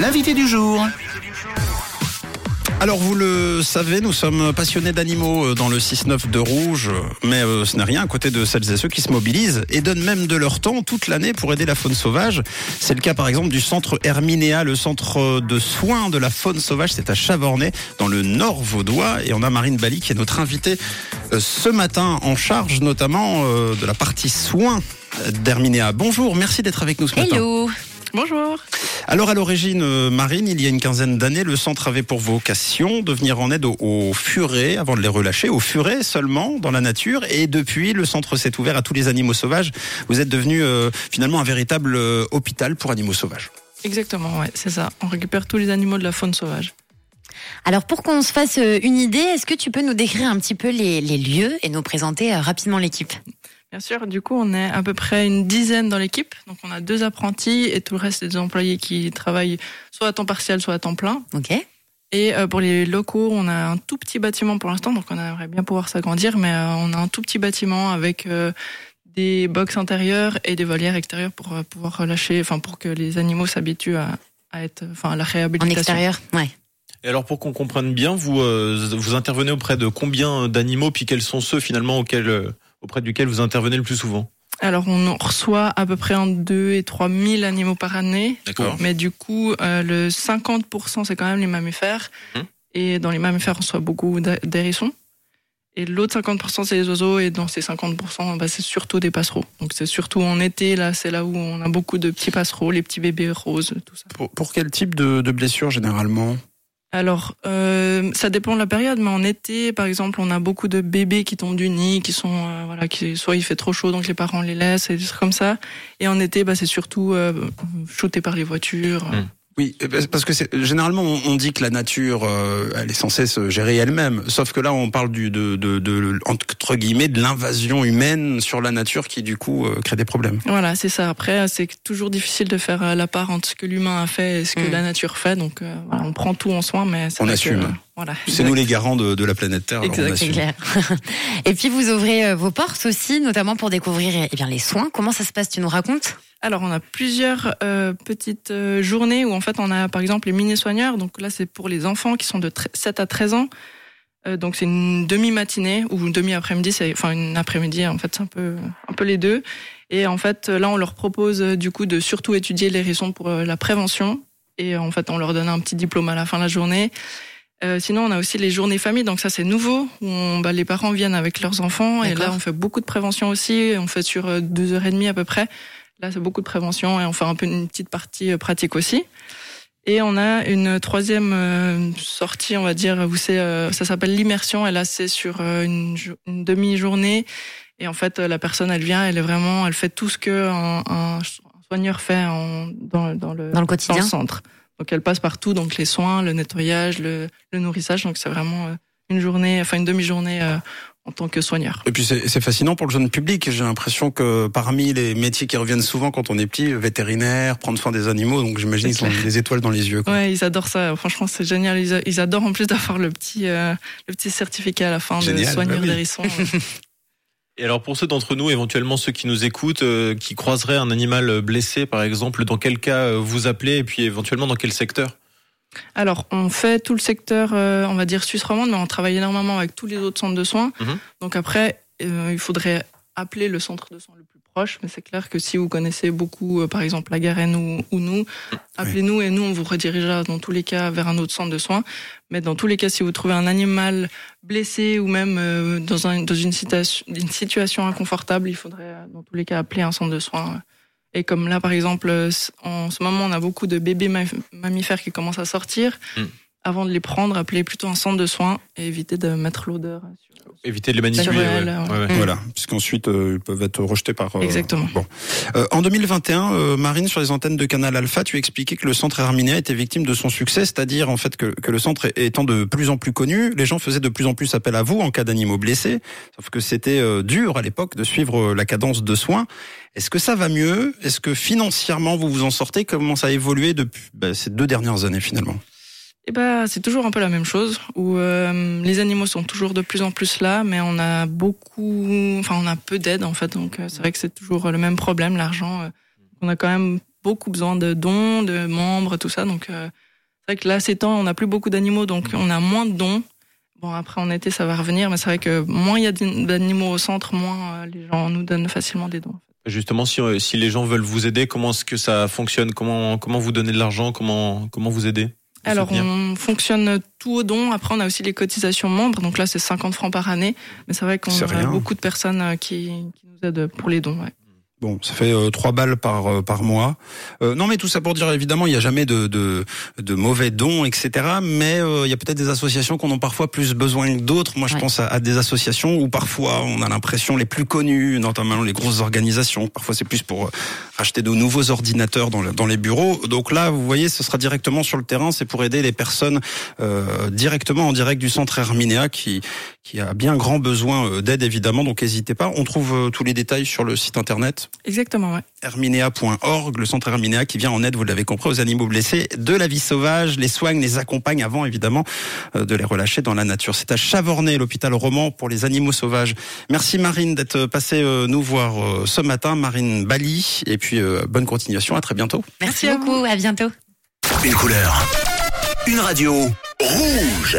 L'invité du jour. Alors vous le savez, nous sommes passionnés d'animaux euh, dans le 6-9 de Rouge, mais euh, ce n'est rien à côté de celles et ceux qui se mobilisent et donnent même de leur temps toute l'année pour aider la faune sauvage. C'est le cas par exemple du centre Herminéa, le centre de soins de la faune sauvage, c'est à Chavornay, dans le nord vaudois, et on a Marine Bali qui est notre invitée euh, ce matin en charge notamment de la partie soins d'Herminéa. Bonjour, merci d'être avec nous ce matin. Bonjour. Alors à l'origine, euh, Marine, il y a une quinzaine d'années, le centre avait pour vocation de venir en aide aux, furets avant de les relâcher, aux furets seulement dans la nature. Et depuis, le centre s'est ouvert à tous les animaux sauvages. Vous êtes devenu euh, finalement un véritable euh, hôpital pour animaux sauvages. Exactement, ouais, c'est ça. On récupère tous les animaux de la faune sauvage. Alors pour qu'on se fasse une idée, est-ce que tu peux nous décrire un petit peu les lieux et nous présenter rapidement l'équipe? Bien sûr, du coup, on est à peu près une dizaine dans l'équipe. Donc, on a deux apprentis et tout le reste des employés qui travaillent soit à temps partiel, soit à temps plein. Ok. Et euh, pour les locaux, on a un tout petit bâtiment pour l'instant, donc on aimerait bien pouvoir s'agrandir, mais euh, on a un tout petit bâtiment avec euh, des box intérieures et des volières extérieures pour pouvoir relâcher, enfin pour que les animaux s'habituent à, à, être, enfin à la réhabilitation. En extérieur, ouais. Et alors pour qu'on comprenne bien, vous vous intervenez auprès de combien d'animaux, puis quels sont ceux finalement auxquels auprès duquel vous intervenez le plus souvent alors, on reçoit à peu près en 2 et 3 000 animaux par année. D'accord. Mais du coup, euh, le 50%, c'est quand même les mammifères. Hum. Et dans les mammifères, on reçoit beaucoup d'hérissons. Et l'autre 50%, c'est les oiseaux. Et dans ces 50%, bah, c'est surtout des passereaux. Donc, c'est surtout en été, là, c'est là où on a beaucoup de petits passereaux, les petits bébés roses, tout ça. Pour, quel type de, de blessure, généralement? Alors, euh, ça dépend de la période, mais en été, par exemple, on a beaucoup de bébés qui tombent du nid, qui sont, euh, voilà, qui soit il fait trop chaud, donc les parents les laissent, et des trucs comme ça. Et en été, bah, c'est surtout euh, shooté par les voitures. Mmh. Oui, parce que généralement on dit que la nature, euh, elle est censée se gérer elle-même. Sauf que là, on parle du, de, de, de entre guillemets de l'invasion humaine sur la nature qui du coup euh, crée des problèmes. Voilà, c'est ça. Après, c'est toujours difficile de faire euh, la part entre ce que l'humain a fait et ce que mm. la nature fait. Donc, on prend tout en soin, mais on assume. Voilà. C'est nous les garants de, de la planète Terre. Exactement. et puis vous ouvrez vos portes aussi, notamment pour découvrir eh bien les soins. Comment ça se passe Tu nous racontes? Alors, on a plusieurs euh, petites euh, journées où, en fait, on a, par exemple, les mini-soigneurs. Donc là, c'est pour les enfants qui sont de 7 à 13 ans. Euh, donc, c'est une demi-matinée ou une demi-après-midi. C'est, enfin, une après-midi, en fait, c'est un peu, un peu les deux. Et en fait, là, on leur propose, du coup, de surtout étudier les raisons pour la prévention. Et en fait, on leur donne un petit diplôme à la fin de la journée. Sinon, on a aussi les journées famille, donc ça c'est nouveau, où bah, les parents viennent avec leurs enfants, et là on fait beaucoup de prévention aussi, on fait sur deux heures et demie à peu près. Là, c'est beaucoup de prévention et on fait un peu une petite partie euh, pratique aussi. Et on a une troisième euh, sortie, on va dire, où c'est, euh, ça s'appelle l'immersion. Et là, c'est sur une, demi-journée. Et en fait, la personne, elle vient, elle est vraiment, elle fait tout ce que un, soigneur fait en, dans, dans, le, dans le quotidien, dans le centre. Donc, elle passe partout, donc les soins, le nettoyage, le, le nourrissage. Donc, c'est vraiment une journée, enfin une demi-journée en tant que soigneur. Et puis c'est fascinant pour le jeune public. J'ai l'impression que parmi les métiers qui reviennent souvent quand on est petit, vétérinaire, prendre soin des animaux, donc j'imagine qu'ils ont des étoiles dans les yeux. Quoi. Ouais, ils adorent ça. Franchement, c'est génial. Ils, adorent en plus d'avoir le petit euh, le petit certificat à la fin de soigneur bah d'hérissons. Et alors pour ceux d'entre nous, éventuellement ceux qui nous écoutent, euh, qui croiseraient un animal blessé par exemple, dans quel cas euh, vous appelez et puis éventuellement dans quel secteur? Alors, on fait tout le secteur, euh, on va dire suisse romande, mais on travaille énormément avec tous les autres centres de soins. Mhm. Donc après, il faudrait appeler le centre de soins le plus proche, mais c'est clair que si vous connaissez beaucoup, euh, par exemple la Garenne ou, nous, appelez-nous et nous, on vous redirigera dans tous les cas vers un autre centre de soins. Mais dans tous les cas, si vous trouvez un animal blessé ou même dans, un, dans une, situation, une situation inconfortable, il faudrait dans tous les cas appeler un centre de soins et comme là, par exemple, en ce moment, on a beaucoup de bébés mammifères qui commencent à sortir. Hmm. Avant de les prendre, appeler plutôt un centre de soins et éviter de mettre l'odeur. Éviter de les manipuler. Voilà, puisqu'ensuite euh, ils peuvent être rejetés par. Euh, Exactement. Bon. Euh, en 2021, Marine, sur les antennes de Canal Alpha, tu expliquais que le centre Herminia était victime de son succès, c'est-à-dire en fait que, que le centre étant de plus en plus connu, les gens faisaient de plus en plus appel à vous en cas d'animaux blessés. Sauf que c'était dur à l'époque de suivre la cadence de soins. Est-ce que ça va mieux? Est-ce que financièrement vous vous en sortez? Comment ça a évolué depuis bah, ces deux dernières années finalement? Eh ben, c'est toujours un peu la même chose où euh, les animaux sont toujours de plus en plus là, mais on a beaucoup, enfin on a peu d'aide en fait, donc euh, c'est vrai que c'est toujours le même problème, l'argent. Euh, on a quand même beaucoup besoin de dons, de membres, tout ça. Donc euh, c'est vrai que là, ces temps, on n'a plus beaucoup d'animaux, donc on a moins de dons. Bon, après en été, ça va revenir, mais c'est vrai que moins il y a d'animaux au centre, moins euh, les gens nous donnent facilement des dons. Justement, si, si les gens veulent vous aider, comment est-ce que ça fonctionne? Comment comment vous donnez de l'argent? Comment comment vous aider alors, on fonctionne tout au don. Après, on a aussi les cotisations membres. Donc là, c'est 50 francs par année. Mais c'est vrai qu'on a beaucoup de personnes euh, qui, qui, nous aident pour les dons. Ouais. Bon, ça fait euh, trois balles par euh, par mois. Euh, non, mais tout ça pour dire évidemment, il n'y a jamais de, de, de mauvais dons, etc. Mais il y a peut-être des associations qu'on a parfois plus besoin que d'autres. Moi, je pense à, des associations où parfois on a l'impression les plus connues, notamment les grosses organisations. Parfois, c'est plus pour acheter de nouveaux ordinateurs dans, dans les bureaux. Donc là, vous voyez, ce sera directement sur le terrain. C'est pour aider les personnes directement en direct du centre Herminéa qui qui a bien grand besoin d'aide évidemment. Donc n'hésitez pas. On trouve tous les détails sur le site internet Exactement, ouais. Herminea.org, le centre Herminea qui vient en aide, vous l'avez compris, aux animaux blessés de la vie sauvage, les soigne, les accompagne avant évidemment euh, de les relâcher dans la nature. C'est à Chavornay, l'hôpital roman pour les animaux sauvages. Merci Marine d'être passée euh, nous voir euh, ce matin, Marine Bali, et puis bonne continuation, à très bientôt. Merci beaucoup, à bientôt. Une couleur, une radio rouge.